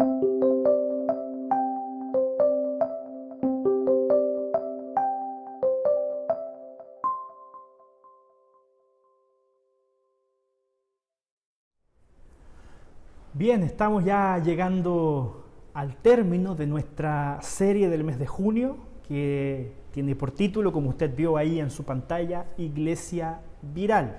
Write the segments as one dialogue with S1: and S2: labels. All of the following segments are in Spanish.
S1: Bien, estamos ya llegando al término de nuestra serie del mes de junio, que tiene por título, como usted vio ahí en su pantalla, Iglesia Viral.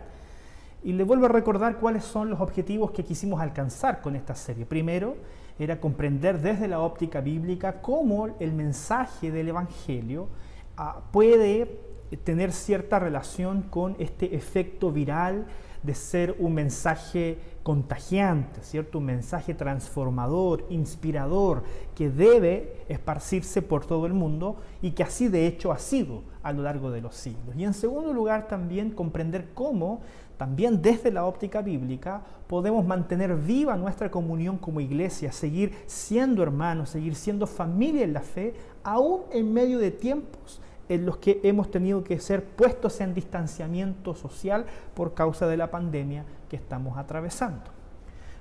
S1: Y le vuelvo a recordar cuáles son los objetivos que quisimos alcanzar con esta serie. Primero, era comprender desde la óptica bíblica cómo el mensaje del Evangelio ah, puede tener cierta relación con este efecto viral de ser un mensaje contagiante, ¿cierto? Un mensaje transformador, inspirador, que debe esparcirse por todo el mundo y que así de hecho ha sido a lo largo de los siglos. Y en segundo lugar también comprender cómo también desde la óptica bíblica podemos mantener viva nuestra comunión como iglesia, seguir siendo hermanos, seguir siendo familia en la fe, aún en medio de tiempos en los que hemos tenido que ser puestos en distanciamiento social por causa de la pandemia que estamos atravesando.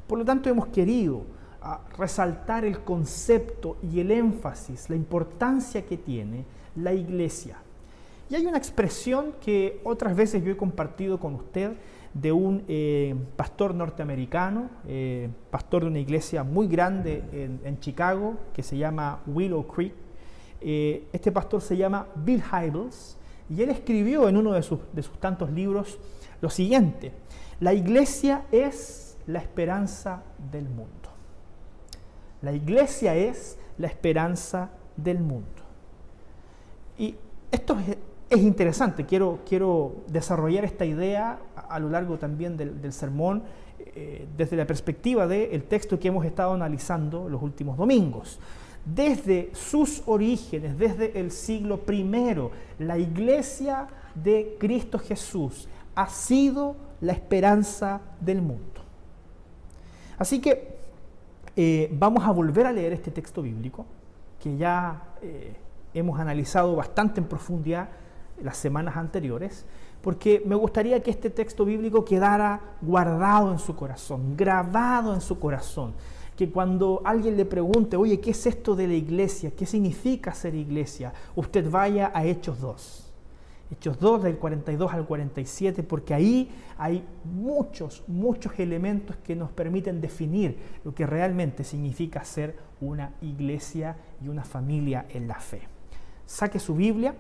S1: Por lo tanto, hemos querido ah, resaltar el concepto y el énfasis, la importancia que tiene la iglesia. Y hay una expresión que otras veces yo he compartido con usted de un eh, pastor norteamericano, eh, pastor de una iglesia muy grande en, en Chicago, que se llama Willow Creek, eh, este pastor se llama Bill Hybels y él escribió en uno de sus, de sus tantos libros lo siguiente, la iglesia es la esperanza del mundo. La iglesia es la esperanza del mundo. Y esto es, interesante, quiero, quiero, desarrollar esta idea a, lo largo también del, sermón eh, desde la perspectiva del texto que hemos estado analizando los últimos domingos desde sus orígenes, desde el siglo I, la iglesia de Cristo Jesús ha sido la esperanza del mundo. Así que eh, vamos a volver a leer este texto bíblico que ya eh, hemos analizado bastante en profundidad las semanas anteriores, porque me gustaría que este texto bíblico quedara guardado en su corazón, grabado en su corazón que cuando alguien le pregunte, oye, ¿qué es esto de la iglesia? ¿Qué significa ser iglesia? Usted vaya a Hechos 2. Hechos 2 del 42 al 47, porque ahí hay muchos, muchos elementos que nos permiten definir lo que realmente significa ser una iglesia y una familia en la fe. Saque su Biblia,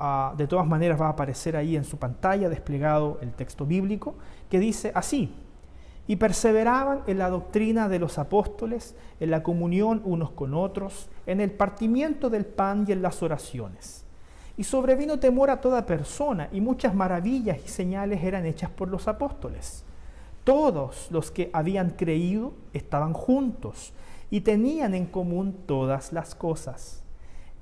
S1: ah, de todas maneras va a aparecer ahí en su pantalla desplegado el texto bíblico, que dice así, y perseveraban en la doctrina de los apóstoles, en la comunión unos con otros, en el partimiento del pan y en las oraciones. Y sobrevino temor a toda persona, y muchas maravillas y señales eran hechas por los apóstoles. Todos los que habían creído estaban juntos y tenían en común todas las cosas.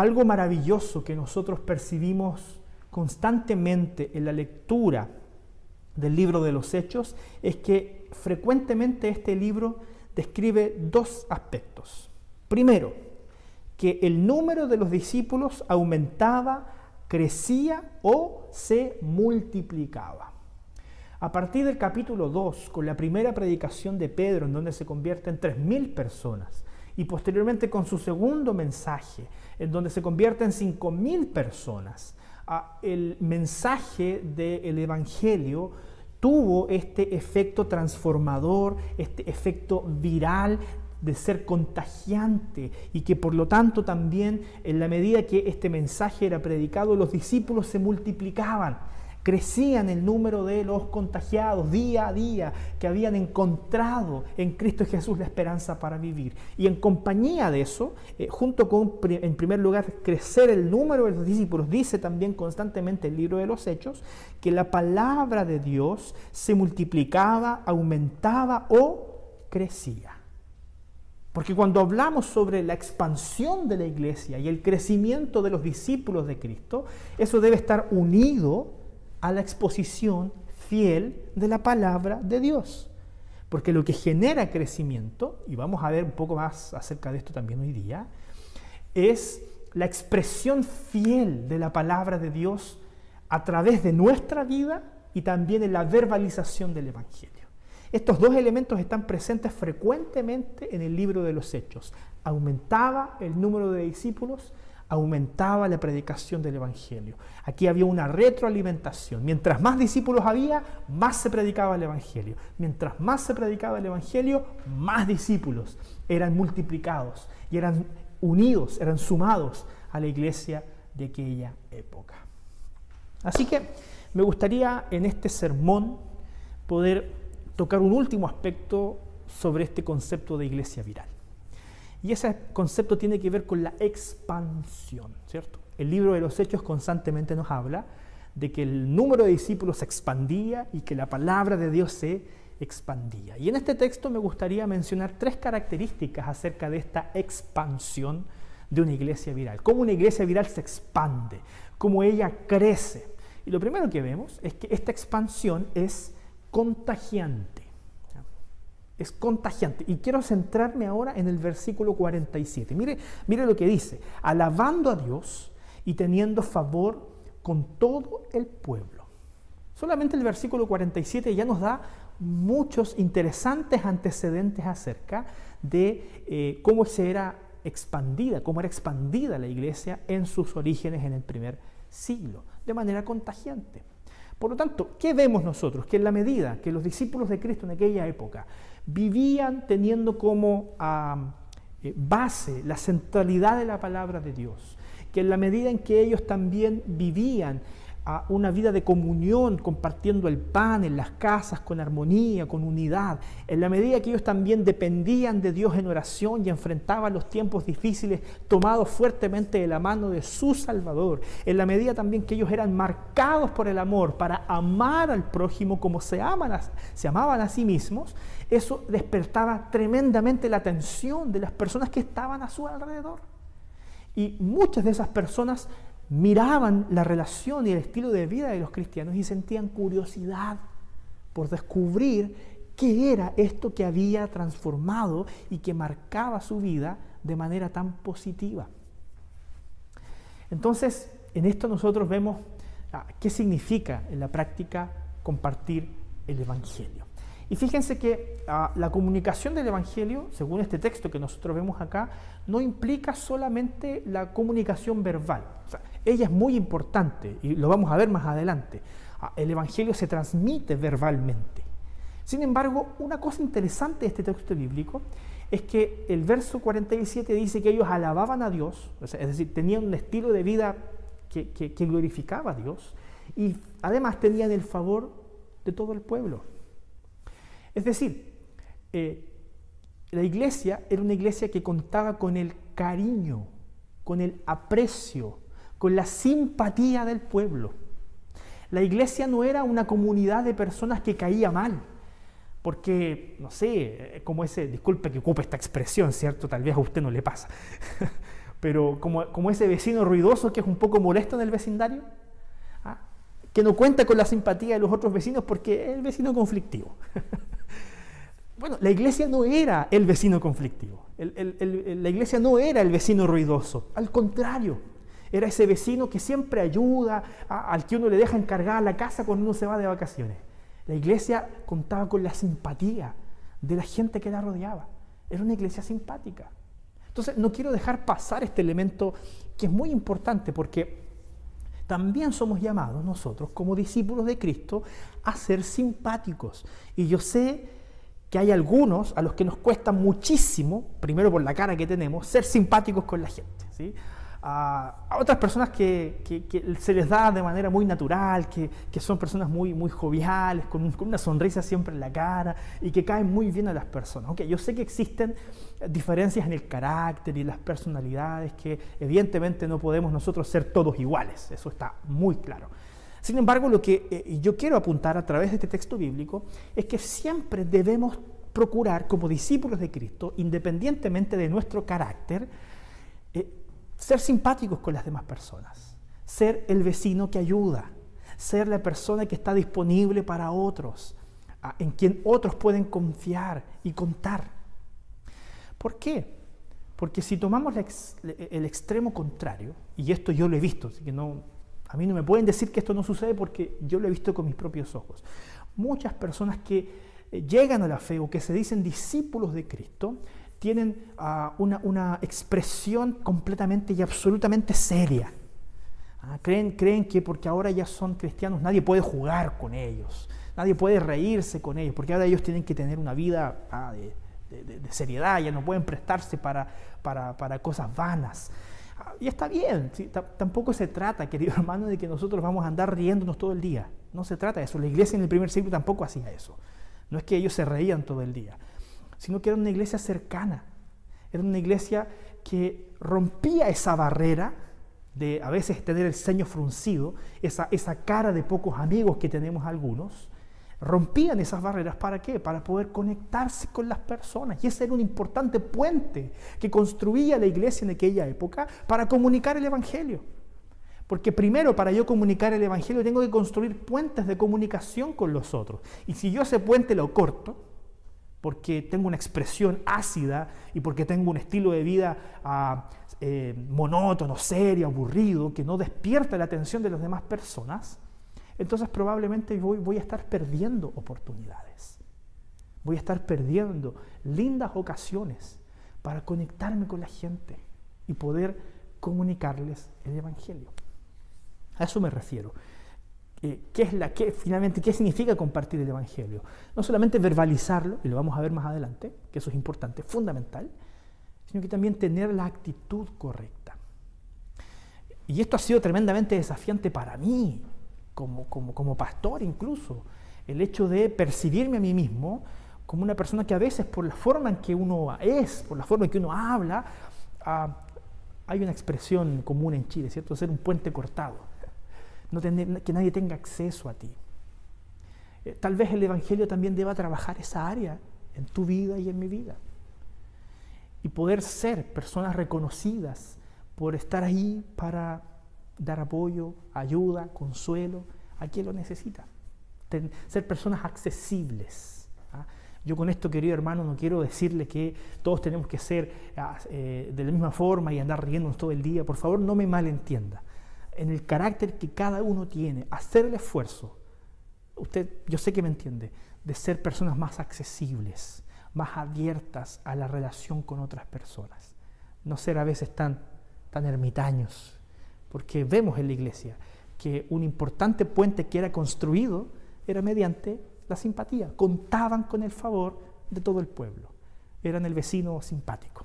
S1: Algo maravilloso que nosotros percibimos constantemente en la lectura del libro de los Hechos es que frecuentemente este libro describe dos aspectos. Primero, que el número de los discípulos aumentaba, crecía o se multiplicaba. A partir del capítulo 2, con la primera predicación de Pedro, en donde se convierte en 3.000 personas, y posteriormente con su segundo mensaje, en donde se convierte en 5.000 personas, el mensaje del Evangelio tuvo este efecto transformador, este efecto viral de ser contagiante y que por lo tanto también en la medida que este mensaje era predicado los discípulos se multiplicaban Crecían el número de los contagiados día a día que habían encontrado en Cristo Jesús la esperanza para vivir. Y en compañía de eso, eh, junto con, en primer lugar, crecer el número de los discípulos, dice también constantemente el libro de los Hechos, que la palabra de Dios se multiplicaba, aumentaba o crecía. Porque cuando hablamos sobre la expansión de la iglesia y el crecimiento de los discípulos de Cristo, eso debe estar unido a la exposición fiel de la palabra de Dios. Porque lo que genera crecimiento, y vamos a ver un poco más acerca de esto también hoy día, es la expresión fiel de la palabra de Dios a través de nuestra vida y también en la verbalización del Evangelio. Estos dos elementos están presentes frecuentemente en el libro de los Hechos. Aumentaba el número de discípulos, aumentaba la predicación del Evangelio. Aquí había una retroalimentación. Mientras más discípulos había, más se predicaba el Evangelio. Mientras más se predicaba el Evangelio, más discípulos eran multiplicados y eran unidos, eran sumados a la iglesia de aquella época. Así que me gustaría en este sermón poder tocar un último aspecto sobre este concepto de iglesia viral. Y ese concepto tiene que ver con la expansión, ¿cierto? El libro de los Hechos constantemente nos habla de que el número de discípulos se expandía y que la palabra de Dios se expandía. Y en este texto me gustaría mencionar tres características acerca de esta expansión de una iglesia viral. Cómo una iglesia viral se expande, cómo ella crece. Y lo primero que vemos es que esta expansión es contagiante es contagiante. Y quiero centrarme ahora en el versículo 47. Mire, mire lo que dice, alabando a Dios y teniendo favor con todo el pueblo. Solamente el versículo 47 ya nos da muchos interesantes antecedentes acerca de eh, cómo se era expandida, cómo era expandida la iglesia en sus orígenes en el primer siglo, de manera contagiante. Por lo tanto, ¿qué vemos nosotros? Que en la medida que los discípulos de Cristo en aquella época vivían teniendo como eh, base la centralidad de la palabra de Dios, que en la medida en que ellos también vivían a una vida de comunión, compartiendo el pan en las casas con armonía, con unidad, en la medida que ellos también dependían de Dios en oración y enfrentaban los tiempos difíciles tomados fuertemente de la mano de su Salvador, en la medida también que ellos eran marcados por el amor para amar al prójimo como se, aman se amaban a sí mismos, eso despertaba tremendamente la atención de las personas que estaban a su alrededor. Y muchas de esas personas miraban la relación y el estilo de vida de los cristianos y sentían curiosidad por descubrir qué era esto que había transformado y que marcaba su vida de manera tan positiva. Entonces, en esto nosotros vemos ah, qué significa en la práctica compartir el Evangelio. Y fíjense que ah, la comunicación del Evangelio, según este texto que nosotros vemos acá, no implica solamente la comunicación verbal. Ella es muy importante y lo vamos a ver más adelante. Ah, el Evangelio se transmite verbalmente. Sin embargo, una cosa interesante de este texto bíblico es que el verso 47 dice que ellos alababan a Dios, es decir, tenían un estilo de vida que, que glorificaba a Dios y además tenían el favor de todo el pueblo. Es decir, eh, la iglesia era una iglesia que contaba con el cariño, con el aprecio, con la simpatía del pueblo. La iglesia no era una comunidad de personas que caía mal, porque, no sé, como ese, disculpe que ocupe esta expresión, ¿cierto? Tal vez a usted no le pasa, pero como, como ese vecino ruidoso que es un poco molesto en el vecindario, ¿ah? que no cuenta con la simpatía de los otros vecinos porque es el vecino conflictivo. Bueno, la iglesia no era el vecino conflictivo, la iglesia no era el vecino ruidoso, al contrario, era ese vecino que siempre ayuda, al que uno le deja encargar la casa cuando uno se va de vacaciones. La iglesia contaba con la simpatía de la gente que la rodeaba, era una iglesia simpática. Entonces, no quiero dejar pasar este elemento que es muy importante porque también somos llamados nosotros como discípulos de Cristo a ser simpáticos. Y yo sé que hay algunos a los que nos cuesta muchísimo, primero por la cara que tenemos, ser simpáticos con la gente. ¿sí? A, otras personas que, se les da de manera muy natural, que, son personas muy, muy joviales, con, una sonrisa siempre en la cara y que caen muy bien a las personas. Okay, yo sé que existen diferencias en el carácter y las personalidades que evidentemente no podemos nosotros ser todos iguales, eso está muy claro. Sin embargo, lo que eh, yo quiero apuntar a través de este texto bíblico es que siempre debemos procurar como discípulos de Cristo, independientemente de nuestro carácter, ser simpáticos con las demás personas, ser el vecino que ayuda, ser la persona que está disponible para otros, en quien otros pueden confiar y contar. ¿Por qué? Porque si tomamos el extremo contrario, y esto yo lo he visto, así que no, a mí no me pueden decir que esto no sucede porque yo lo he visto con mis propios ojos. Muchas personas que eh, llegan a la fe o que se dicen discípulos de Cristo tienen ah, una, expresión completamente y absolutamente seria. Ah, creen, creen que porque ahora ya son cristianos nadie puede jugar con ellos, nadie puede reírse con ellos, porque ahora ellos tienen que tener una vida ah, de, seriedad, ya no pueden prestarse para, para, cosas vanas. Y está bien, tampoco se trata, querido hermano, de que nosotros vamos a andar riéndonos todo el día. No se trata de eso. La iglesia en el primer siglo tampoco hacía eso. No es que ellos se reían todo el día, sino que era una iglesia cercana. Era una iglesia que rompía esa barrera de a veces tener el ceño fruncido, esa, esa cara de pocos amigos que tenemos algunos, rompían esas barreras para qué? Para poder conectarse con las personas. Y ese era un importante puente que construía la iglesia en aquella época para comunicar el Evangelio. Porque primero para yo comunicar el Evangelio tengo que construir puentes de comunicación con los otros. Y si yo ese puente lo corto, porque tengo una expresión ácida y porque tengo un estilo de vida ah, eh, monótono, serio, aburrido, que no despierta la atención de las demás personas, entonces probablemente voy, voy a estar perdiendo oportunidades. Voy a estar perdiendo lindas ocasiones para conectarme con la gente y poder comunicarles el Evangelio. A eso me refiero. ¿Qué es la, qué, finalmente, ¿qué significa compartir el Evangelio? No solamente verbalizarlo, y lo vamos a ver más adelante, que eso es importante, fundamental, sino que también tener la actitud correcta. Y esto ha sido tremendamente desafiante para mí, como, como, como pastor incluso, el hecho de percibirme a mí mismo como una persona que a veces por la forma en que uno es, por la forma en que uno habla, ah, hay una expresión común en Chile, ¿cierto? Ser un puente cortado no que nadie tenga acceso a ti. Eh, tal vez el Evangelio también deba trabajar esa área en tu vida y en mi vida. Y poder ser personas reconocidas por estar ahí para dar apoyo, ayuda, consuelo a quien lo necesita. ser personas accesibles. ¿ah? Yo con esto, querido hermano, no quiero decirle que todos tenemos que ser ah, eh, de la misma forma y andar riéndonos todo el día. Por favor, no me malentienda en el carácter que cada uno tiene, hacer el esfuerzo, usted, yo sé que me entiende, de ser personas más accesibles, más abiertas a la relación con otras personas. No ser a veces tan, tan ermitaños, porque vemos en la iglesia que un importante puente que era construido era mediante la simpatía. Contaban con el favor de todo el pueblo. Eran el vecino simpático.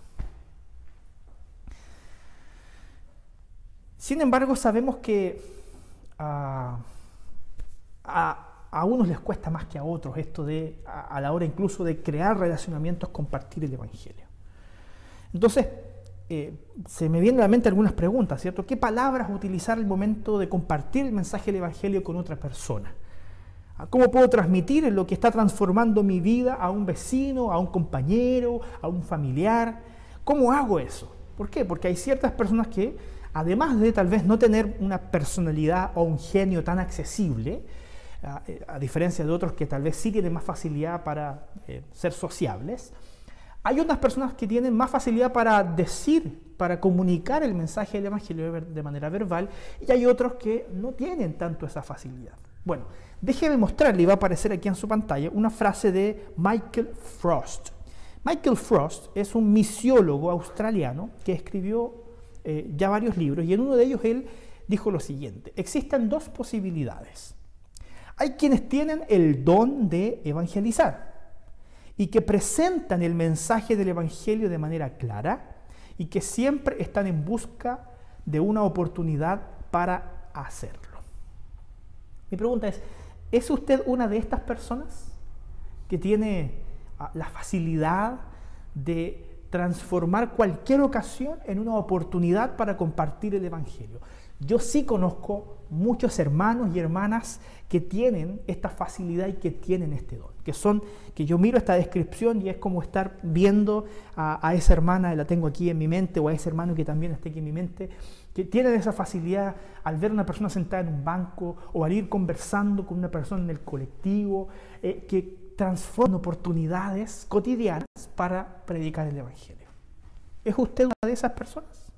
S1: Sin embargo, sabemos que ah, a, unos les cuesta más que a otros esto de, a, la hora incluso de crear relacionamientos, compartir el Evangelio. Entonces, eh, se me vienen a la mente algunas preguntas, ¿cierto? ¿Qué palabras utilizar el momento de compartir el mensaje del Evangelio con otra persona? ¿Cómo puedo transmitir lo que está transformando mi vida a un vecino, a un compañero, a un familiar? ¿Cómo hago eso? ¿Por qué? Porque hay ciertas personas que además de tal vez no tener una personalidad o un genio tan accesible, eh, a, diferencia de otros que tal vez sí tienen más facilidad para eh, ser sociables, hay otras personas que tienen más facilidad para decir, para comunicar el mensaje del Evangelio de manera verbal, y hay otros que no tienen tanto esa facilidad. Bueno, déjeme mostrarle, y va a aparecer aquí en su pantalla, una frase de Michael Frost. Michael Frost es un misiólogo australiano que escribió eh, ya varios libros y en uno de ellos él dijo lo siguiente, existen dos posibilidades. Hay quienes tienen el don de evangelizar y que presentan el mensaje del Evangelio de manera clara y que siempre están en busca de una oportunidad para hacerlo. Mi pregunta es, ¿es usted una de estas personas que tiene ah, la facilidad de transformar cualquier ocasión en una oportunidad para compartir el Evangelio. Yo sí conozco muchos hermanos y hermanas que tienen esta facilidad y que tienen este don, que son, que yo miro esta descripción y es como estar viendo a, esa hermana, la tengo aquí en mi mente, o a ese hermano que también está aquí en mi mente, que tienen esa facilidad al ver una persona sentada en un banco o al ir conversando con una persona en el colectivo, eh, que transforman oportunidades cotidianas para predicar el Evangelio. ¿Es usted una de esas personas?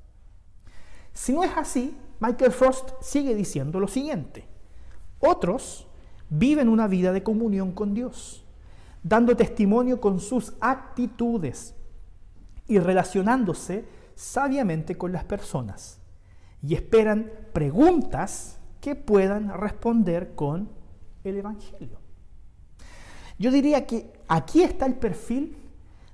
S1: Si no es así, Michael Frost sigue diciendo lo siguiente. Otros viven una vida de comunión con Dios, dando testimonio con sus actitudes y relacionándose sabiamente con las personas. Y esperan preguntas que puedan responder con el Evangelio. Yo diría que aquí está el perfil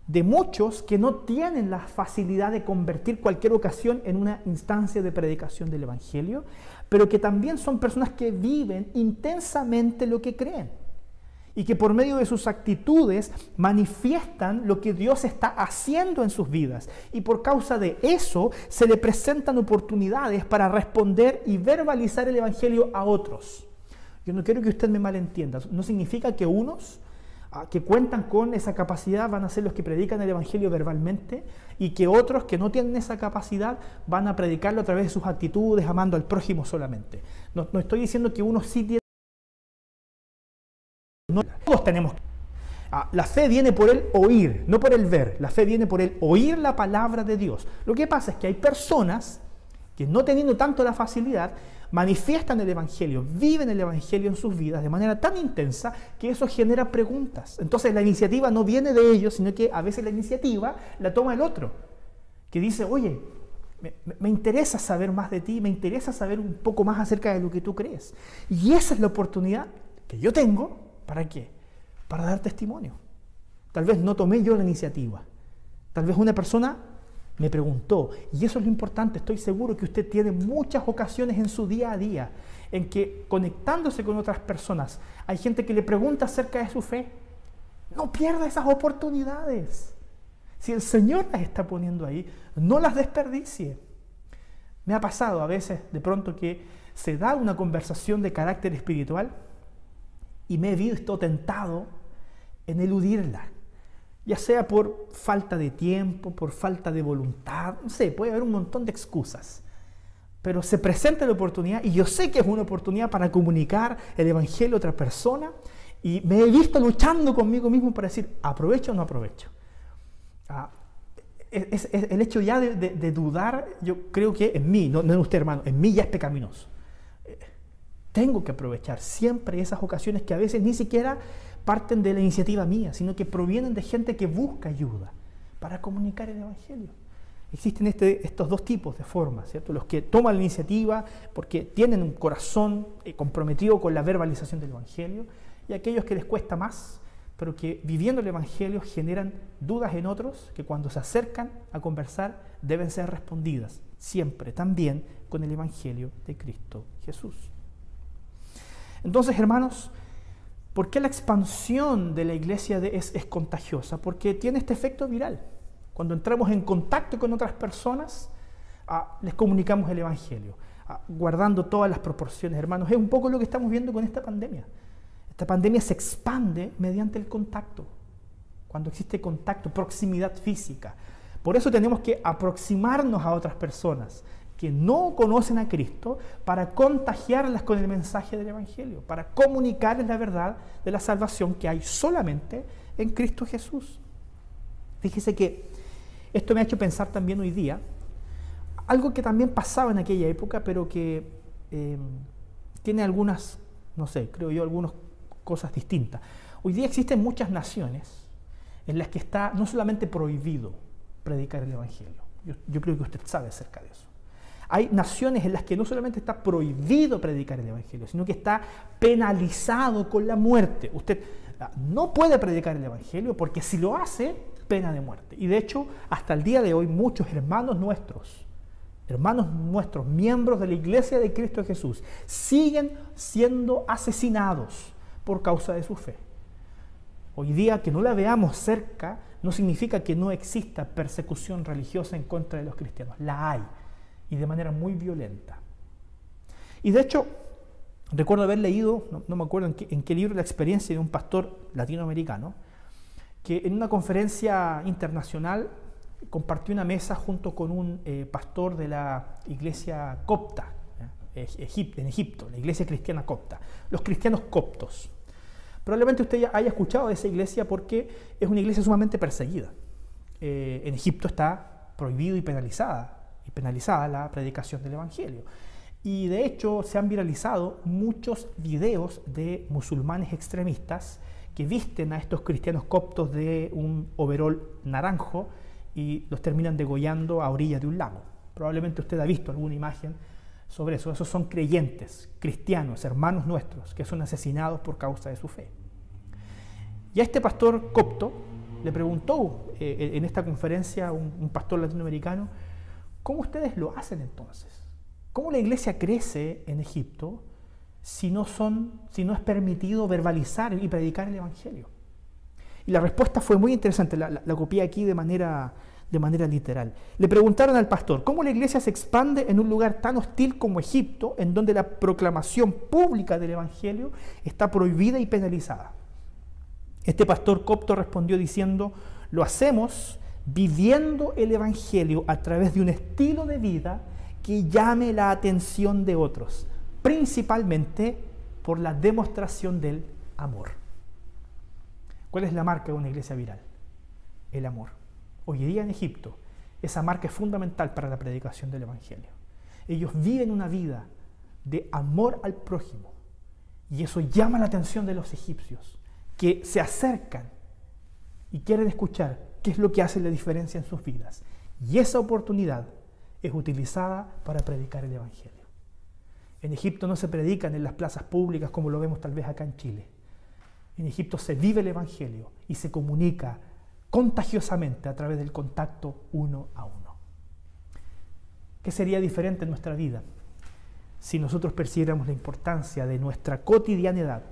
S1: de muchos que no tienen la facilidad de convertir cualquier ocasión en una instancia de predicación del Evangelio, pero que también son personas que viven intensamente lo que creen y que por medio de sus actitudes manifiestan lo que Dios está haciendo en sus vidas. Y por causa de eso se le presentan oportunidades para responder y verbalizar el Evangelio a otros. Yo no quiero que usted me malentienda. No significa que unos que cuentan con esa capacidad van a ser los que predican el Evangelio verbalmente y que otros que no tienen esa capacidad van a predicarlo a través de sus actitudes, amando al prójimo solamente. No, estoy diciendo que uno sí tiene... No, todos tenemos... Ah, la fe viene por el oír, no por el ver. La fe viene por el oír la palabra de Dios. Lo que pasa es que hay personas que no teniendo tanto la facilidad, manifiestan el Evangelio, viven el Evangelio en sus vidas de manera tan intensa que eso genera preguntas. Entonces la iniciativa no viene de ellos, sino que a veces la iniciativa la toma el otro, que dice, oye, me, interesa saber más de ti, me interesa saber un poco más acerca de lo que tú crees. Y esa es la oportunidad que yo tengo, ¿para qué? Para dar testimonio. Tal vez no tomé yo la iniciativa. Tal vez una persona me preguntó. Y eso es lo importante, estoy seguro que usted tiene muchas ocasiones en su día a día en que conectándose con otras personas, hay gente que le pregunta acerca de su fe. No pierda esas oportunidades. Si el Señor las está poniendo ahí, no las desperdicie. Me ha pasado a veces de pronto que se da una conversación de carácter espiritual y me he visto tentado en eludirla ya sea por falta de tiempo, por falta de voluntad, no sé, puede haber un montón de excusas. Pero se presenta la oportunidad y yo sé que es una oportunidad para comunicar el Evangelio a otra persona y me he visto luchando conmigo mismo para decir, ¿aprovecho o no aprovecho? Ah, el hecho ya de, dudar, yo creo que en mí, no, no en usted hermano, en mí ya es pecaminoso. Eh, tengo que aprovechar siempre esas ocasiones que a veces ni siquiera parten de la iniciativa mía, sino que provienen de gente que busca ayuda para comunicar el Evangelio. Existen este, estos dos tipos de formas, ¿cierto? Los que toman la iniciativa porque tienen un corazón eh, comprometido con la verbalización del Evangelio y aquellos que les cuesta más, pero que viviendo el Evangelio generan dudas en otros que cuando se acercan a conversar deben ser respondidas, siempre también con el Evangelio de Cristo Jesús. Entonces, hermanos, ¿Por qué la expansión de la iglesia es, contagiosa? Porque tiene este efecto viral. Cuando entramos en contacto con otras personas, ah, les comunicamos el Evangelio, ah, guardando todas las proporciones, hermanos. Es un poco lo que estamos viendo con esta pandemia. Esta pandemia se expande mediante el contacto, cuando existe contacto, proximidad física. Por eso tenemos que aproximarnos a otras personas, que no conocen a Cristo para contagiarlas con el mensaje del Evangelio, para comunicarles la verdad de la salvación que hay solamente en Cristo Jesús. Fíjese que esto me ha hecho pensar también hoy día, algo que también pasaba en aquella época, pero que eh, tiene algunas, no sé, creo yo, algunas cosas distintas. Hoy día existen muchas naciones en las que está no solamente prohibido predicar el Evangelio, yo creo que usted sabe acerca de eso. Hay naciones en las que no solamente está prohibido predicar el Evangelio, sino que está penalizado con la muerte. Usted ah, no puede predicar el Evangelio porque si lo hace, pena de muerte. Y de hecho, hasta el día de hoy, muchos hermanos nuestros, hermanos nuestros, miembros de la iglesia de Cristo Jesús, siguen siendo asesinados por causa de su fe. Hoy día que no la veamos cerca no significa que no exista persecución religiosa en contra de los cristianos. La hay y de manera muy violenta. Y de hecho, recuerdo haber leído, no, me acuerdo en qué, libro, la experiencia de un pastor latinoamericano, que en una conferencia internacional compartió una mesa junto con un eh, pastor de la iglesia copta, en Egipto, la iglesia cristiana copta, los cristianos coptos. Probablemente usted haya escuchado de esa iglesia porque es una iglesia sumamente perseguida. Eh, en Egipto está prohibido y penalizada, y penalizada la predicación del Evangelio. Y de hecho se han viralizado muchos videos de musulmanes extremistas que visten a estos cristianos coptos de un overol naranjo y los terminan degollando a orillas de un lago. Probablemente usted ha visto alguna imagen sobre eso. Esos son creyentes, cristianos, hermanos nuestros, que son asesinados por causa de su fe. Y a este pastor copto le preguntó eh, en esta conferencia un pastor latinoamericano, ¿cómo ustedes lo hacen entonces? ¿Cómo la iglesia crece en Egipto si no, es permitido verbalizar y predicar el Evangelio? Y la respuesta fue muy interesante, la, la, copié aquí de manera, de manera literal. Le preguntaron al pastor, ¿cómo la iglesia se expande en un lugar tan hostil como Egipto, en donde la proclamación pública del Evangelio está prohibida y penalizada? Este pastor copto respondió diciendo, lo hacemos viviendo el Evangelio a través de un estilo de vida que llame la atención de otros, principalmente por la demostración del amor. ¿Cuál es la marca de una iglesia viral? El amor. Hoy día en Egipto, esa marca es fundamental para la predicación del Evangelio. Ellos viven una vida de amor al prójimo y eso llama la atención de los egipcios, que se acercan y quieren escuchar qué es lo que hace la diferencia en sus vidas. Y esa oportunidad es utilizada para predicar el Evangelio. En Egipto no se predican en las plazas públicas como lo vemos tal vez acá en Chile. En Egipto se vive el Evangelio y se comunica contagiosamente a través del contacto uno a uno. ¿Qué sería diferente en nuestra vida si nosotros percibiéramos la importancia de nuestra cotidianidad,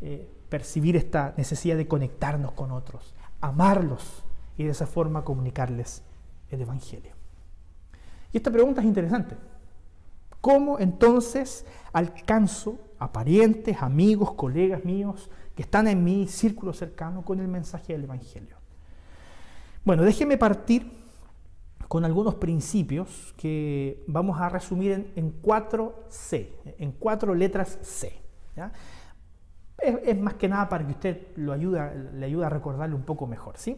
S1: eh, percibir esta necesidad de conectarnos con otros, amarlos y de esa forma comunicarles el Evangelio? Y esta pregunta es interesante. ¿Cómo entonces alcanzo a parientes, amigos, colegas míos, que están en mi círculo cercano con el mensaje del Evangelio. Bueno, déjeme partir con algunos principios que vamos a resumir en, cuatro C, en cuatro letras C. Es, más que nada para que usted lo ayude, le ayude a recordarlo un poco mejor. ¿sí?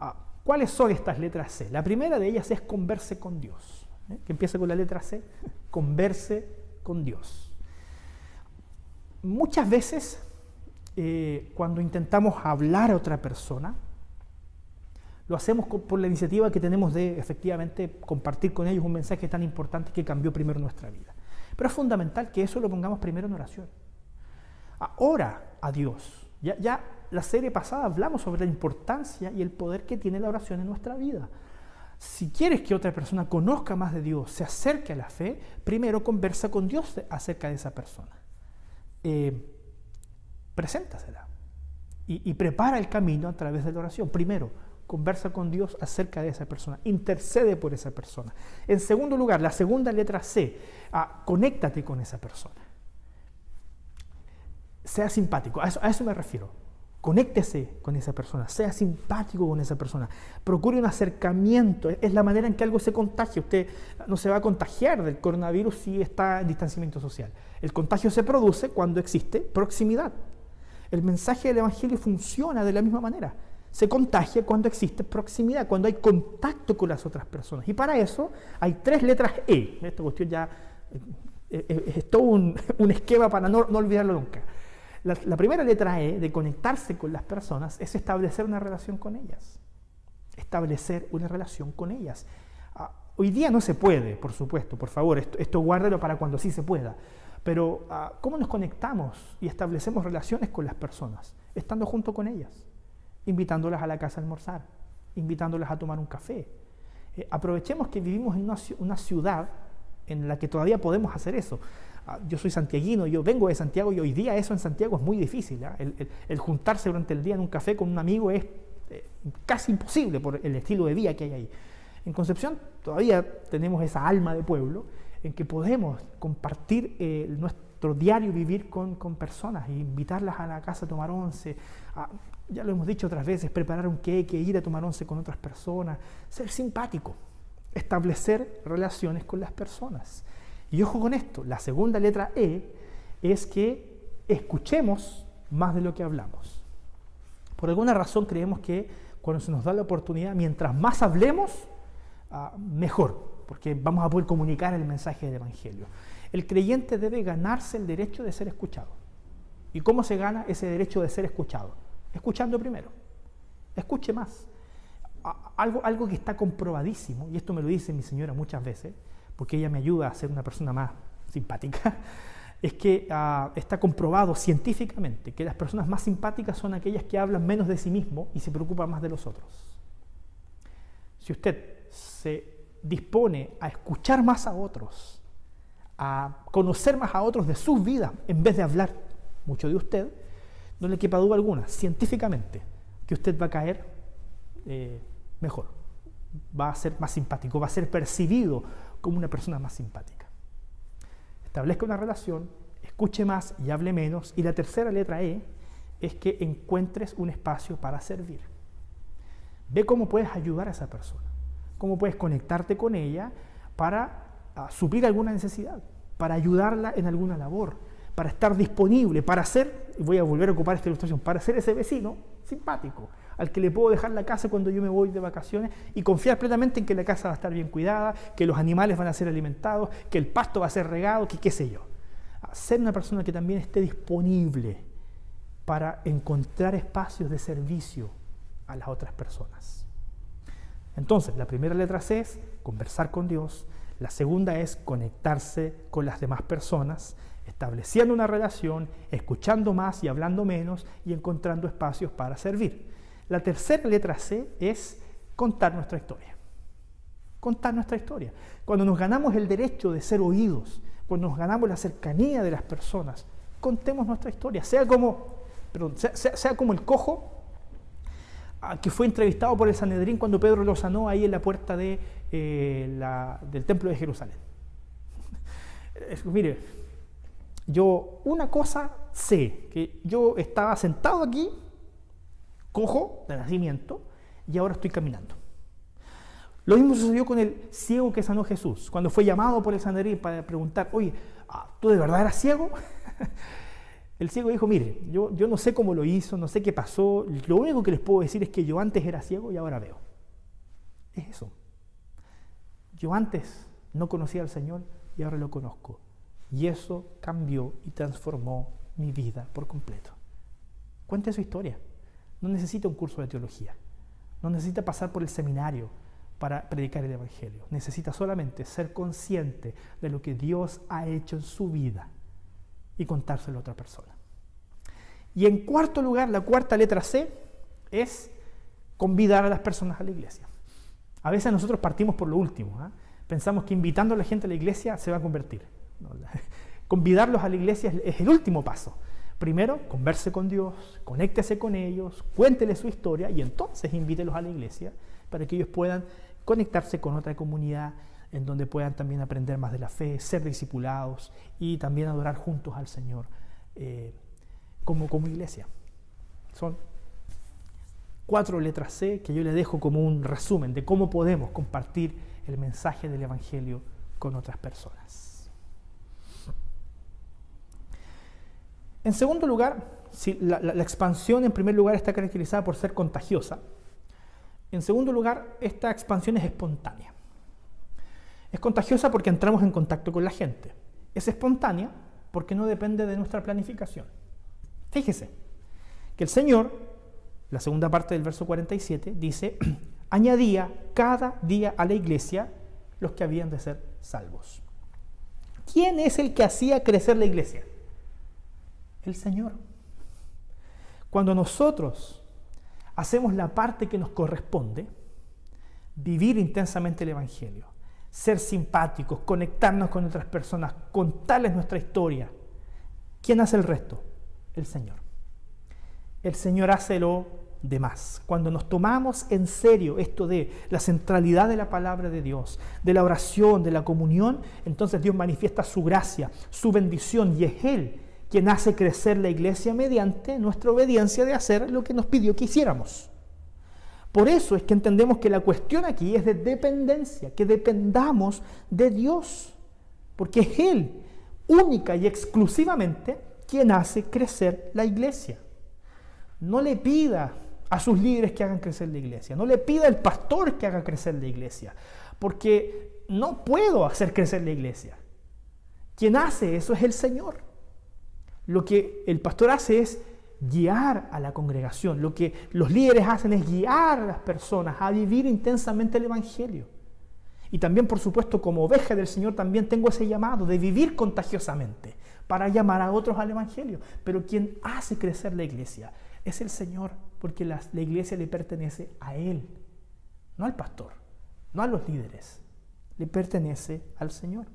S1: Ah, ¿Cuáles son estas letras C? La primera de ellas es converse con Dios, ¿eh? que empieza con la letra C, converse con Dios muchas veces eh, cuando intentamos hablar a otra persona, lo hacemos por la iniciativa que tenemos de efectivamente compartir con ellos un mensaje tan importante que cambió primero nuestra vida. Pero es fundamental que eso lo pongamos primero en oración. Ora a Dios. Ya, ya la serie pasada hablamos sobre la importancia y el poder que tiene la oración en nuestra vida. Si quieres que otra persona conozca más de Dios, se acerque a la fe, primero conversa con Dios acerca de esa persona eh, preséntasela y, prepara el camino a través de la oración. Primero, conversa con Dios acerca de esa persona, intercede por esa persona. En segundo lugar, la segunda letra C, ah, conéctate con esa persona. Sea simpático, a eso me refiero. Conéctese con esa persona, sea simpático con esa persona, procure un acercamiento, es la manera en que algo se contagia. Usted no se va a contagiar del coronavirus si está en distanciamiento social. El contagio se produce cuando existe proximidad. El mensaje del Evangelio funciona de la misma manera. Se contagia cuando existe proximidad, cuando hay contacto con las otras personas. Y para eso hay tres letras E. Esta cuestión ya eh, eh, es todo un, esquema para no olvidarlo nunca. La, primera letra E de conectarse con las personas es establecer una relación con ellas. Establecer una relación con ellas. Ah, hoy día no se puede, por supuesto, por favor, esto, guárdalo para cuando sí se pueda. Pero ah, ¿cómo nos conectamos y establecemos relaciones con las personas? Estando junto con ellas, invitándolas a la casa a almorzar, invitándolas a tomar un café. Eh, aprovechemos que vivimos en una ciudad en la que todavía podemos hacer eso. Ah, yo soy santiaguino, yo vengo de Santiago y hoy día eso en Santiago es muy difícil. ¿ah? El, juntarse durante el día en un café con un amigo es eh, casi imposible por el estilo de vida que hay ahí. En Concepción todavía tenemos esa alma de pueblo en que podemos compartir eh, nuestro diario vivir con, personas e invitarlas a la casa a tomar once, ya lo hemos dicho otras veces, preparar un queque, ir a tomar once con otras personas, ser simpático, establecer relaciones con las personas. Y ojo con esto, la segunda letra E es que escuchemos más de lo que hablamos. Por alguna razón creemos que cuando se nos da la oportunidad, mientras más hablemos, ah, mejor, porque vamos a poder comunicar el mensaje del Evangelio. El creyente debe ganarse el derecho de ser escuchado. ¿Y cómo se gana ese derecho de ser escuchado? Escuchando primero. Escuche más. Algo, algo que está comprobadísimo, y esto me lo dice mi señora muchas veces, porque ella me ayuda a ser una persona más simpática, es que ah, está comprobado científicamente que las personas más simpáticas son aquellas que hablan menos de sí mismo y se preocupan más de los otros. Si usted se dispone a escuchar más a otros, a conocer más a otros de sus vidas, en vez de hablar mucho de usted, no le quepa duda alguna, científicamente, que usted va a caer eh, mejor, va a ser más simpático, va a ser percibido como una persona más simpática. Establezca una relación, escuche más y hable menos. Y la tercera letra E es que encuentres un espacio para servir. Ve cómo puedes ayudar a esa persona, cómo puedes conectarte con ella para ah, suplir alguna necesidad, para ayudarla en alguna labor, para estar disponible, para ser, voy a volver a ocupar esta ilustración, para ser ese vecino simpático, al que le puedo dejar la casa cuando yo me voy de vacaciones y confiar plenamente en que la casa va a estar bien cuidada, que los animales van a ser alimentados, que el pasto va a ser regado, que qué sé yo. Ser una persona que también esté disponible para encontrar espacios de servicio a las otras personas. Entonces, la primera letra C es conversar con Dios, la segunda es conectarse con las demás personas estableciendo una relación, escuchando más y hablando menos y encontrando espacios para servir. La tercera letra C es contar nuestra historia. Contar nuestra historia. Cuando nos ganamos el derecho de ser oídos, cuando nos ganamos la cercanía de las personas, contemos nuestra historia. Sea como, sea, como el cojo ah, que fue entrevistado por el Sanedrín cuando Pedro lo sanó ahí en la puerta de, eh, del templo de Jerusalén. mire, yo una cosa sé, que yo estaba sentado aquí, cojo de nacimiento, y ahora estoy caminando. Lo mismo sucedió con el ciego que sanó Jesús, cuando fue llamado por el Sanedrín para preguntar, oye, ah, ¿tú de verdad eras ciego? el ciego dijo, mire, yo, yo no sé cómo lo hizo, no sé qué pasó, lo único que les puedo decir es que yo antes era ciego y ahora veo. Es eso. Yo antes no conocía al Señor y ahora lo conozco. Y eso cambió y transformó mi vida por completo. Cuente su historia. No necesita un curso de teología. No necesita pasar por el seminario para predicar el Evangelio. Necesita solamente ser consciente de lo que Dios ha hecho en su vida y contárselo a otra persona. Y en cuarto lugar, la cuarta letra C es convidar a las personas a la iglesia. A veces nosotros partimos por lo último. ¿ah? Pensamos que invitando a la gente a la iglesia se va a convertir. Convidarlos a la iglesia es el último paso. Primero, converse con Dios, conéctese con ellos, cuéntele su historia y entonces invítelos a la iglesia para que ellos puedan conectarse con otra comunidad en donde puedan también aprender más de la fe, ser discipulados y también adorar juntos al Señor eh, como, como iglesia. Son cuatro letras C que yo le dejo como un resumen de cómo podemos compartir el mensaje del Evangelio con otras personas. En segundo lugar, si la, expansión en primer lugar está caracterizada por ser contagiosa. En segundo lugar, esta expansión es espontánea. Es contagiosa porque entramos en contacto con la gente. Es espontánea porque no depende de nuestra planificación. Fíjese que el Señor, la segunda parte del verso 47, dice, añadía cada día a la iglesia los que habían de ser salvos. ¿Quién es el que hacía crecer la iglesia? El Señor. Cuando nosotros hacemos la parte que nos corresponde, vivir intensamente el Evangelio, ser simpáticos, conectarnos con otras personas, contarles nuestra historia, ¿quién hace el resto? El Señor. El Señor hace lo de más. Cuando nos tomamos en serio esto de la centralidad de la palabra de Dios, de la oración, de la comunión, entonces Dios manifiesta su gracia, su bendición y es Él quien hace crecer la iglesia mediante nuestra obediencia de hacer lo que nos pidió que hiciéramos. Por eso es que entendemos que la cuestión aquí es de dependencia, que dependamos de Dios, porque es Él única y exclusivamente quien hace crecer la iglesia. No le pida a sus líderes que hagan crecer la iglesia. No le pida al pastor que haga crecer la iglesia, porque no puedo hacer crecer la iglesia. Quien hace eso es el Señor. Lo que el pastor hace es guiar a la congregación. Lo que los líderes hacen es guiar a las personas a vivir intensamente el Evangelio. Y también, por supuesto, como oveja del Señor, también tengo ese llamado de vivir contagiosamente para llamar a otros al Evangelio. Pero quien hace crecer la iglesia es el Señor, porque la, iglesia le pertenece a Él, no al pastor, no a los líderes, le pertenece al Señor.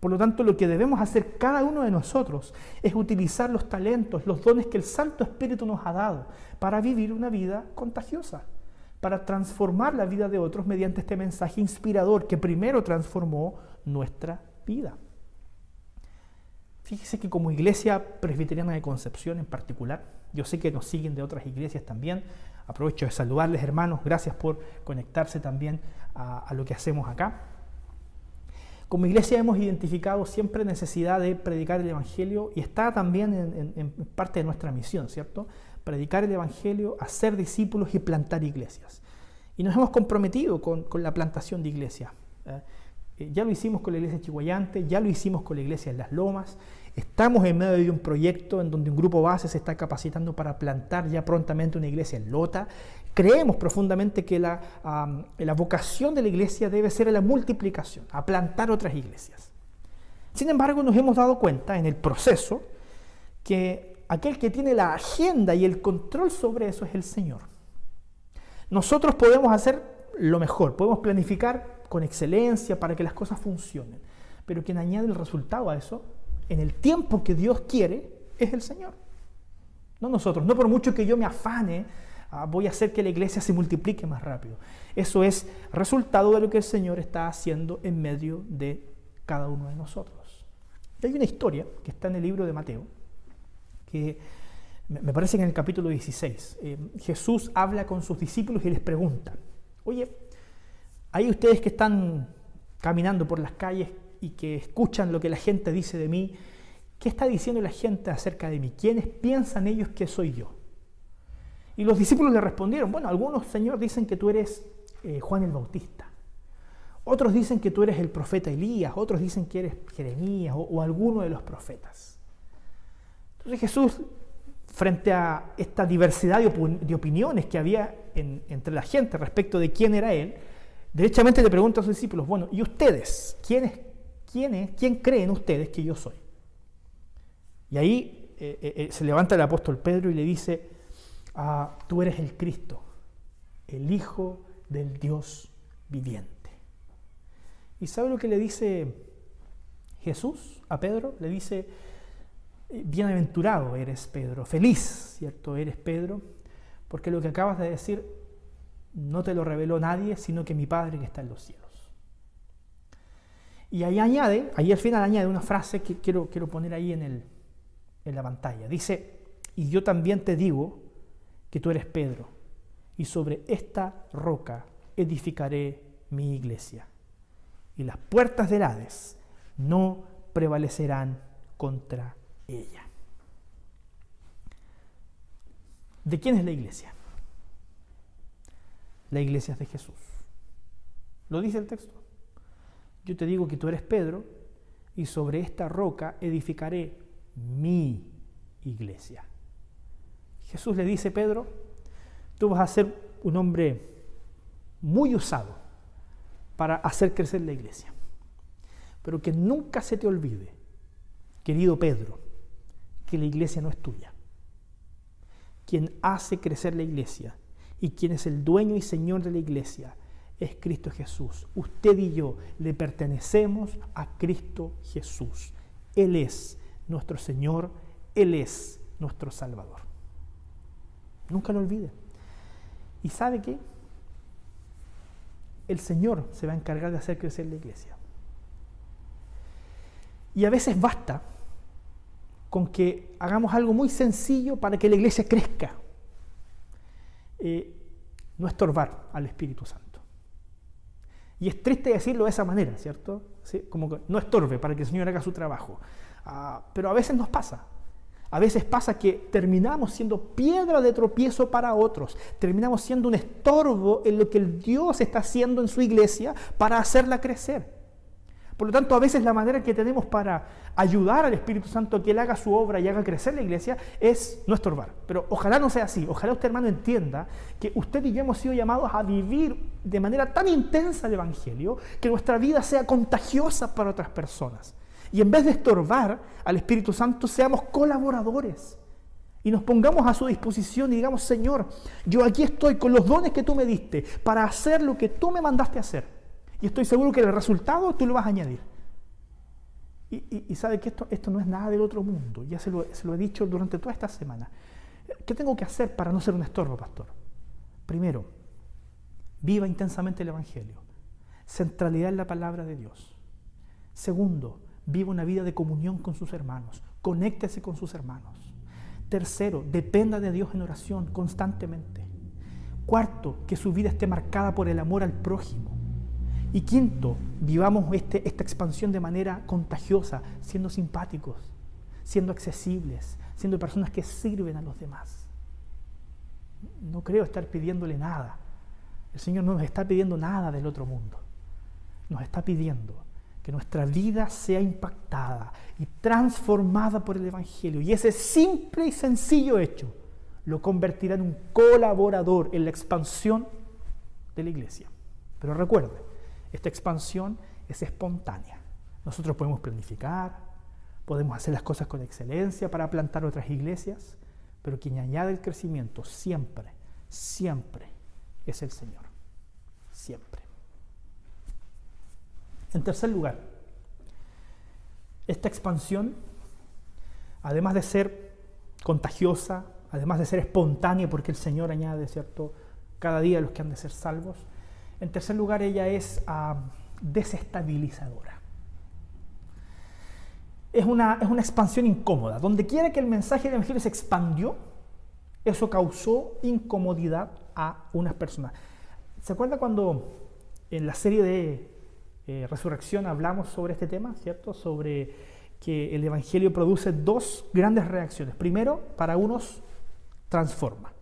S1: Por lo tanto, lo que debemos hacer cada uno de nosotros es utilizar los talentos, los dones que el Santo Espíritu nos ha dado para vivir una vida contagiosa, para transformar la vida de otros mediante este mensaje inspirador que primero transformó nuestra vida. Fíjese que como iglesia presbiteriana de Concepción en particular, yo sé que nos siguen de otras iglesias también. Aprovecho de saludarles, hermanos. Gracias por conectarse también a, lo que hacemos acá. Como iglesia hemos identificado siempre necesidad de predicar el Evangelio y está también en, parte de nuestra misión, ¿cierto? Predicar el Evangelio, hacer discípulos y plantar iglesias. Y nos hemos comprometido con, la plantación de iglesias. ¿eh? Eh, ya lo hicimos con la iglesia de Chihuayante, ya lo hicimos con la iglesia de Las Lomas, Estamos en medio de un proyecto en donde un grupo base se está capacitando para plantar ya prontamente una iglesia en Lota. Creemos profundamente que la, la vocación de la iglesia debe ser la multiplicación, a plantar otras iglesias. Sin embargo, nos hemos dado cuenta en el proceso que aquel que tiene la agenda y el control sobre eso es el Señor. Nosotros podemos hacer lo mejor, podemos planificar con excelencia para que las cosas funcionen, pero quien añade el resultado a eso en el tiempo que Dios quiere, es el Señor. No nosotros. No por mucho que yo me afane, ah, voy a hacer que la iglesia se multiplique más rápido. Eso es resultado de lo que el Señor está haciendo en medio de cada uno de nosotros. hay una historia que está en el libro de Mateo, que me parece que en el capítulo 16, eh, Jesús habla con sus discípulos y les pregunta, oye, hay ustedes que están caminando por las calles y que escuchan lo que la gente dice de mí, ¿qué está diciendo la gente acerca de mí? ¿Quiénes piensan ellos que soy yo? Y los discípulos le respondieron, bueno, algunos, Señor, dicen que tú eres eh, Juan el Bautista. Otros dicen que tú eres el profeta Elías, otros dicen que eres Jeremías o, alguno de los profetas. Entonces Jesús, frente a esta diversidad de, opiniones que había entre la gente respecto de quién era Él, derechamente le pregunta a sus discípulos, bueno, ¿y ustedes? ¿Quiénes ¿quién, es, quién creen ustedes que yo soy? Y ahí eh, eh, se levanta el apóstol Pedro y le dice, tú eres el Cristo, el Hijo del Dios viviente. ¿Y sabe lo que le dice Jesús a Pedro? Le dice, bienaventurado eres Pedro, feliz, ¿cierto? Eres Pedro, porque lo que acabas de decir no te lo reveló nadie, sino que mi Padre que está en los cielos. Y ahí añade, ahí al final añade una frase que quiero, quiero poner ahí en, el, en la pantalla. Dice, y yo también te digo que tú eres Pedro, y sobre esta roca edificaré mi iglesia. Y las puertas del Hades no prevalecerán contra ella. ¿De quién es la iglesia? La iglesia es de Jesús. ¿Lo dice el texto? Yo te digo que tú eres Pedro y sobre esta roca edificaré mi iglesia. Jesús le dice, Pedro, tú vas a ser un hombre muy usado para hacer crecer la iglesia. Pero que nunca se te olvide, querido Pedro, que la iglesia no es tuya. Quien hace crecer la iglesia y quien es el dueño y señor de la iglesia es Cristo Jesús. Usted y yo le pertenecemos a Cristo Jesús. Él es nuestro Señor, Él es nuestro Salvador. Nunca lo olvide. ¿Y sabe qué? El Señor se va a encargar de hacer crecer la iglesia. Y a veces basta con que hagamos algo muy sencillo para que la iglesia crezca. Eh, no estorbar al Espíritu Santo. Y es triste decirlo de esa manera, ¿cierto? Como que no estorbe para que el Señor haga su trabajo. Ah, pero a veces nos pasa. A veces pasa que terminamos siendo piedra de tropiezo para otros, terminamos siendo un estorbo en lo que el Dios está haciendo en su iglesia para hacerla crecer. Por lo tanto, a veces la manera que tenemos para ayudar al Espíritu Santo a que Él haga su obra y haga crecer la iglesia es no estorbar. Pero ojalá no sea así. Ojalá usted, hermano, entienda que usted y yo hemos sido llamados a vivir de manera tan intensa el Evangelio que nuestra vida sea contagiosa para otras personas. Y en vez de estorbar al Espíritu Santo, seamos colaboradores. Y nos pongamos a su disposición y digamos, Señor, yo aquí estoy con los dones que tú me diste para hacer lo que tú me mandaste hacer. Y estoy seguro que el resultado tú lo vas a añadir. Y, sabe que esto, esto no es nada del otro mundo. Ya se lo, se lo he dicho durante toda esta semana. ¿Qué tengo que hacer para no ser un estorbo, pastor? Primero, viva intensamente el Evangelio. Centralidad en la palabra de Dios. Segundo, viva una vida de comunión con sus hermanos. Conéctese con sus hermanos. Tercero, dependa de Dios en oración constantemente. Cuarto, que su vida esté marcada por el amor al prójimo. Y quinto, vivamos este, esta expansión de manera contagiosa, siendo simpáticos, siendo accesibles, siendo personas que sirven a los demás. No creo estar pidiéndole nada. El Señor no nos está pidiendo nada del otro mundo. Nos está pidiendo que nuestra vida sea impactada y transformada por el Evangelio. Y ese simple y sencillo hecho lo convertirá en un colaborador en la expansión de la iglesia. Pero recuerde, esta expansión es espontánea. Nosotros podemos planificar, podemos hacer las cosas con excelencia para plantar otras iglesias, pero quien añade el crecimiento siempre, siempre es el Señor. Siempre. En tercer lugar, esta expansión, además de ser contagiosa, además de ser espontánea, porque el Señor añade, ¿cierto?, cada día a los que han de ser salvos, en tercer lugar, ella es ah, desestabilizadora. Es una, es una expansión incómoda. Donde quiera que el mensaje del Evangelio se expandió, eso causó incomodidad a unas personas. ¿Se acuerda cuando en la serie de eh, Resurrección hablamos sobre este tema, ¿cierto? Sobre que el Evangelio produce dos grandes reacciones. Primero, para unos transforma,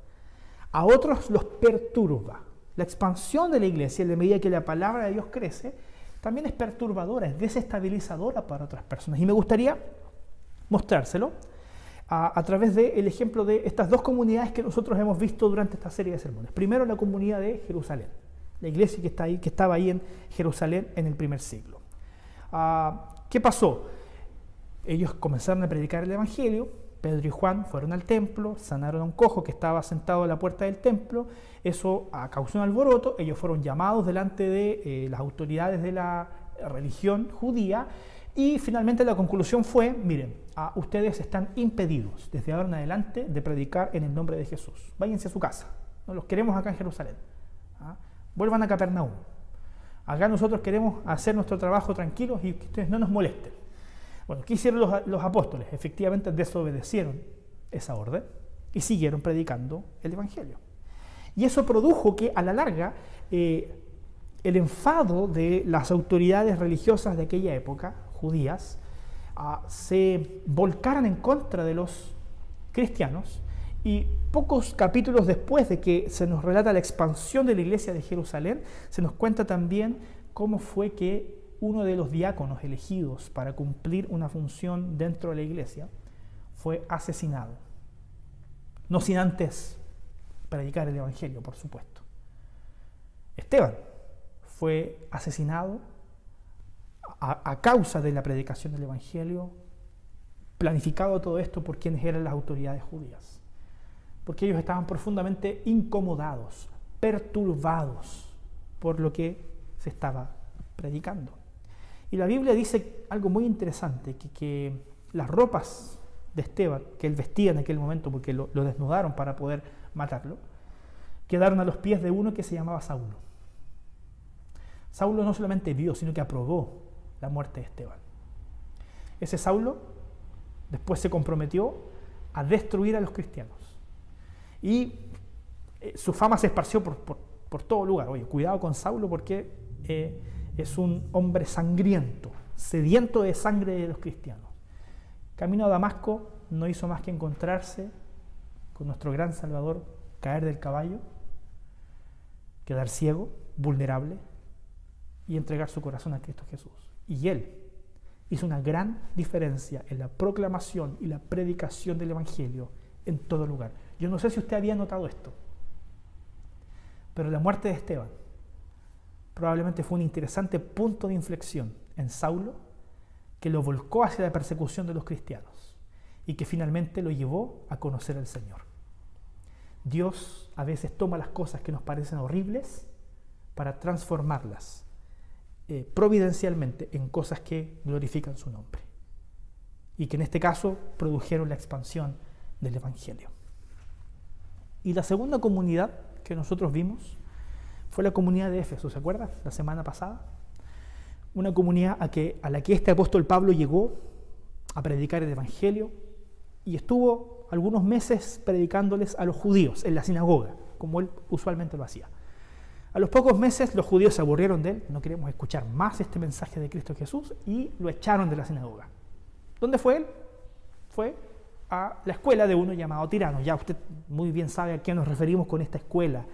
S1: a otros los perturba. La expansión de la iglesia, en la medida que la palabra de Dios crece, también es perturbadora, es desestabilizadora para otras personas. Y me gustaría mostrárselo a, través del ejemplo de estas dos comunidades que nosotros hemos visto durante esta serie de sermones. Primero, la comunidad de Jerusalén, la iglesia que, estaba ahí en Jerusalén en el primer siglo. Ah, ¿Qué pasó? Ellos comenzaron a predicar el Evangelio, Pedro y Juan fueron al templo, sanaron a un cojo que estaba sentado a la puerta del templo, eso causó un alboroto, ellos fueron llamados delante de eh, las autoridades de la religión judía y finalmente la conclusión fue, miren, ustedes están impedidos desde ahora en adelante de predicar en el nombre de Jesús. Váyanse a su casa, no los queremos acá en Jerusalén. Vuelvan a Capernaum. Acá nosotros queremos hacer nuestro trabajo tranquilos y que ustedes no nos molesten. Bueno, ¿qué hicieron los, apóstoles? Efectivamente desobedecieron esa orden y siguieron predicando el Evangelio. Y eso produjo que a la larga eh, el enfado de las autoridades religiosas de aquella época, judías, ah, se volcaran en contra de los cristianos y pocos capítulos después de que se nos relata la expansión de la iglesia de Jerusalén, se nos cuenta también cómo fue que uno de los diáconos elegidos para cumplir una función dentro de la iglesia fue asesinado. No sin antes predicar el Evangelio, por supuesto. Esteban fue asesinado a, causa de la predicación del Evangelio, planificado todo esto por quienes eran las autoridades judías, porque ellos estaban profundamente incomodados, perturbados por lo que se estaba predicando. Y la Biblia dice algo muy interesante, que, las ropas de Esteban, que él vestía en aquel momento porque lo, lo desnudaron para poder matarlo, quedaron a los pies de uno que se llamaba Saulo. Saulo no solamente vio, sino que aprobó la muerte de Esteban. Ese Saulo después se comprometió a destruir a los cristianos. Y eh, su fama se esparció por, todo lugar. Oye, cuidado con Saulo porque eh, es un hombre sangriento, sediento de sangre de los cristianos. Camino a Damasco no hizo más que encontrarse con nuestro gran Salvador, caer del caballo, quedar ciego, vulnerable y entregar su corazón a Cristo Jesús. Y él hizo una gran diferencia en la proclamación y la predicación del Evangelio en todo lugar. Yo no sé si usted había notado esto, pero la muerte de Esteban probablemente fue un interesante punto de inflexión en Saulo que lo volcó hacia la persecución de los cristianos y que finalmente lo llevó a conocer al Señor. Dios a veces toma las cosas que nos parecen horribles para transformarlas eh, providencialmente en cosas que glorifican su nombre y que en este caso produjeron la expansión del Evangelio. Y la segunda comunidad que nosotros vimos fue la comunidad de Éfeso, ¿se acuerda? La semana pasada. Una comunidad a, que, a la que este apóstol Pablo llegó a predicar el Evangelio y estuvo algunos meses predicándoles a los judíos en la sinagoga, como él usualmente lo hacía. A los pocos meses los judíos se aburrieron de él, no queremos escuchar más este mensaje de Cristo Jesús y lo echaron de la sinagoga. ¿Dónde fue él? Fue a la escuela de uno llamado Tirano. Ya usted muy bien sabe a qué nos referimos con esta escuela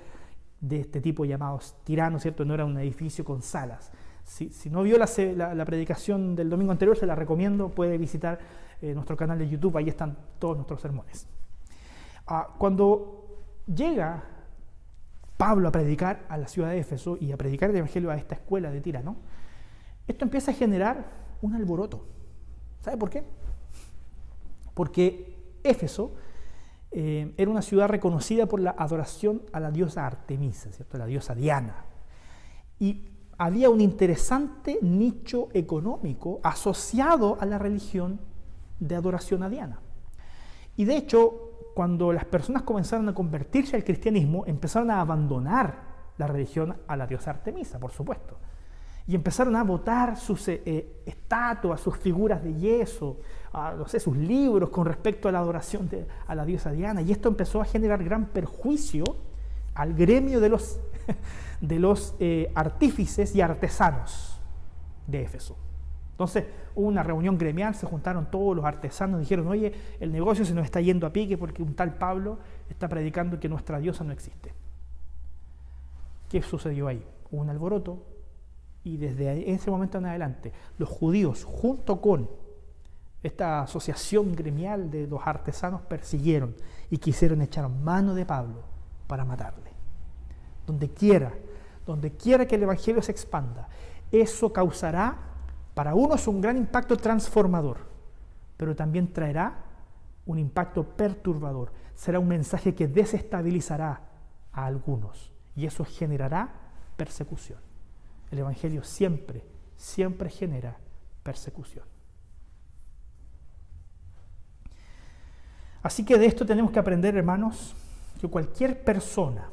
S1: de este tipo llamados Tirano, ¿cierto? No era un edificio con salas. Si, no vio la, predicación del domingo anterior, se la recomiendo, puede visitar eh, nuestro canal de YouTube, ahí están todos nuestros sermones. Ah, cuando llega Pablo a predicar a la ciudad de Éfeso y a predicar el Evangelio a esta escuela de Tirano, esto empieza a generar un alboroto. ¿Sabe por qué? Porque Éfeso eh, era una ciudad reconocida por la adoración a la diosa Artemisa, ¿cierto? la diosa Diana. Y había un interesante nicho económico asociado a la religión de adoración a Diana. Y de hecho, cuando las personas comenzaron a convertirse al cristianismo, empezaron a abandonar la religión a la diosa Artemisa, por supuesto. Y empezaron a botar sus eh, eh, estatuas, sus figuras de yeso, no sé, sus libros con respecto a la adoración de, a la diosa Diana. Y esto empezó a generar gran perjuicio al gremio de los, de los eh, artífices y artesanos de Éfeso. Entonces hubo una reunión gremial, se juntaron todos los artesanos, dijeron, oye, el negocio se nos está yendo a pique porque un tal Pablo está predicando que nuestra diosa no existe. ¿Qué sucedió ahí? Hubo un alboroto y desde ese momento en adelante los judíos junto con esta asociación gremial de los artesanos persiguieron y quisieron echar mano de Pablo para matarle. Donde quiera, donde quiera que el Evangelio se expanda, eso causará para unos un gran impacto transformador, pero también traerá un impacto perturbador. Será un mensaje que desestabilizará a algunos y eso generará persecución. El Evangelio siempre, siempre genera persecución. Así que de esto tenemos que aprender, hermanos, que cualquier persona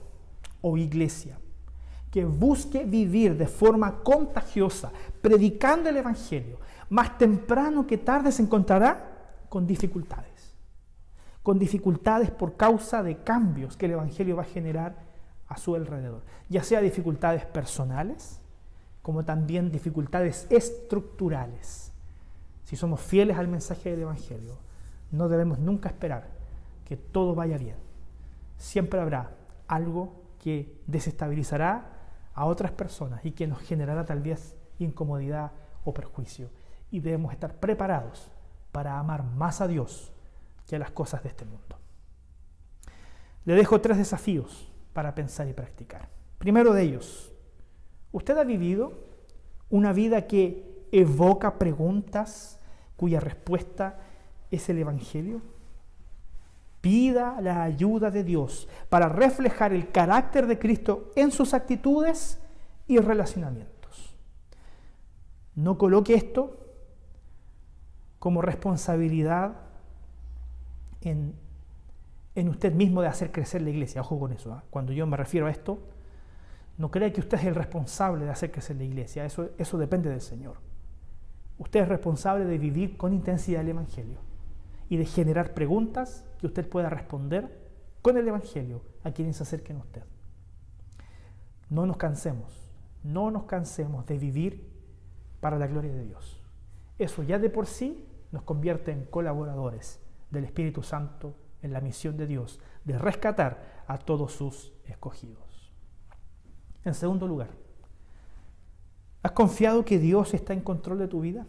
S1: o iglesia que busque vivir de forma contagiosa, predicando el Evangelio, más temprano que tarde se encontrará con dificultades. Con dificultades por causa de cambios que el Evangelio va a generar a su alrededor. Ya sea dificultades personales, como también dificultades estructurales. Si somos fieles al mensaje del Evangelio, no debemos nunca esperar que todo vaya bien. Siempre habrá algo que desestabilizará a otras personas y que nos generará tal vez incomodidad o perjuicio. Y debemos estar preparados para amar más a Dios que a las cosas de este mundo. Le dejo tres desafíos para pensar y practicar. Primero de ellos, ¿usted ha vivido una vida que evoca preguntas cuya respuesta es el Evangelio? Pida la ayuda de Dios para reflejar el carácter de Cristo en sus actitudes y relacionamientos. No coloque esto como responsabilidad en, usted mismo de hacer crecer la iglesia. Ojo con eso. ¿ah? Cuando yo me refiero a esto, no crea que usted es el responsable de hacer crecer la iglesia. Eso, eso depende del Señor. Usted es responsable de vivir con intensidad el Evangelio y de generar preguntas que usted pueda responder con el Evangelio a quienes se acerquen a usted. No nos cansemos, no nos cansemos de vivir para la gloria de Dios. Eso ya de por sí nos convierte en colaboradores del Espíritu Santo en la misión de Dios de rescatar a todos sus escogidos. En segundo lugar, ¿has confiado que Dios está en control de tu vida?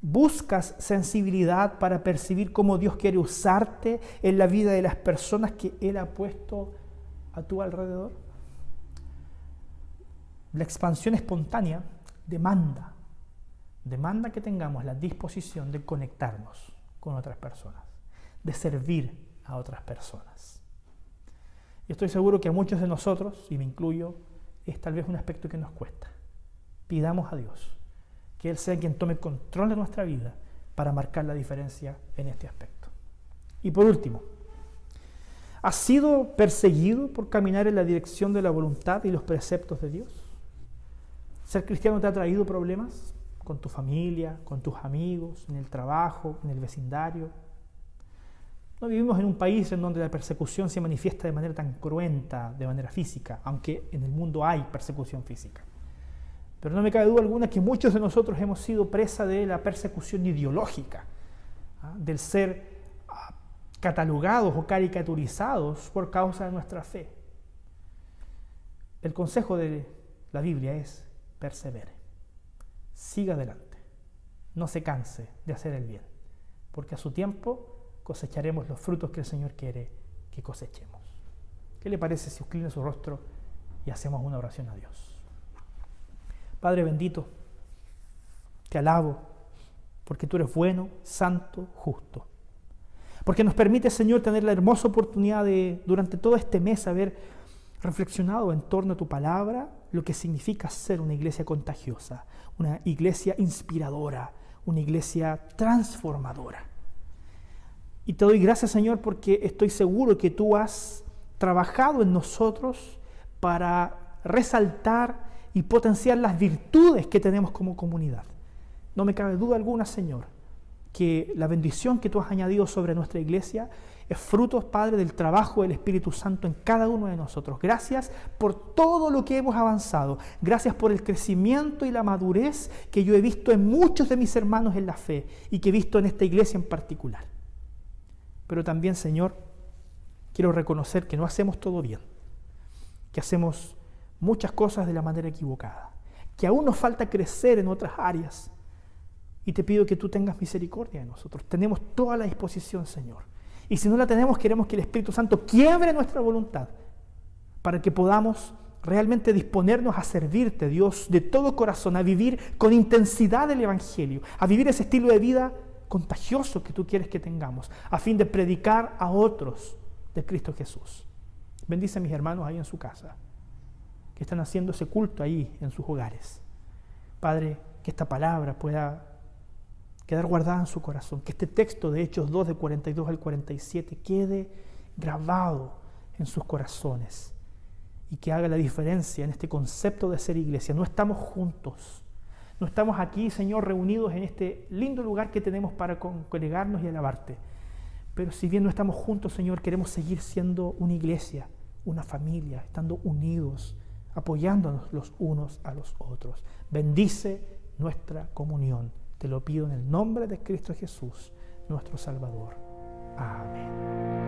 S1: ¿Buscas sensibilidad para percibir cómo Dios quiere usarte en la vida de las personas que Él ha puesto a tu alrededor? La expansión espontánea demanda, demanda que tengamos la disposición de conectarnos con otras personas, de servir a otras personas. Y estoy seguro que a muchos de nosotros, y me incluyo, es tal vez un aspecto que nos cuesta. Pidamos a Dios que Él sea quien tome control de nuestra vida para marcar la diferencia en este aspecto. Y por último, ¿has sido perseguido por caminar en la dirección de la voluntad y los preceptos de Dios? ¿Ser cristiano te ha traído problemas con tu familia, con tus amigos, en el trabajo, en el vecindario? No vivimos en un país en donde la persecución se manifiesta de manera tan cruenta, de manera física, aunque en el mundo hay persecución física. Pero no me cabe duda alguna que muchos de nosotros hemos sido presa de la persecución ideológica, ¿ah? del ser ah, catalogados o caricaturizados por causa de nuestra fe. El consejo de la Biblia es persevere, siga adelante, no se canse de hacer el bien, porque a su tiempo cosecharemos los frutos que el Señor quiere que cosechemos. ¿Qué le parece si inclina su rostro y hacemos una oración a Dios? Padre bendito, te alabo porque tú eres bueno, santo, justo. Porque nos permite, Señor, tener la hermosa oportunidad de, durante todo este mes, haber reflexionado en torno a tu palabra, lo que significa ser una iglesia contagiosa, una iglesia inspiradora, una iglesia transformadora. Y te doy gracias, Señor, porque estoy seguro que tú has trabajado en nosotros para resaltar y potenciar las virtudes que tenemos como comunidad. No me cabe duda alguna, Señor, que la bendición que tú has añadido sobre nuestra iglesia es fruto, Padre, del trabajo del Espíritu Santo en cada uno de nosotros. Gracias por todo lo que hemos avanzado. Gracias por el crecimiento y la madurez que yo he visto en muchos de mis hermanos en la fe y que he visto en esta iglesia en particular. Pero también, Señor, quiero reconocer que no hacemos todo bien, que hacemos muchas cosas de la manera equivocada, que aún nos falta crecer en otras áreas. Y te pido que tú tengas misericordia de nosotros. Tenemos toda la disposición, Señor. Y si no la tenemos, queremos que el Espíritu Santo quiebre nuestra voluntad para que podamos realmente disponernos a servirte, Dios, de todo corazón, a vivir con intensidad el Evangelio, a vivir ese estilo de vida contagioso que tú quieres que tengamos, a fin de predicar a otros de Cristo Jesús. Bendice a mis hermanos ahí en su casa que están haciendo ese culto ahí en sus hogares. Padre, que esta palabra pueda quedar guardada en su corazón, que este texto de Hechos 2 de 42 al 47 quede grabado en sus corazones y que haga la diferencia en este concepto de ser iglesia. No estamos juntos, no estamos aquí, Señor, reunidos en este lindo lugar que tenemos para congregarnos y alabarte. Pero si bien no estamos juntos, Señor, queremos seguir siendo una iglesia, una familia, estando unidos apoyándonos los unos a los otros. Bendice nuestra comunión. Te lo pido en el nombre de Cristo Jesús, nuestro Salvador. Amén.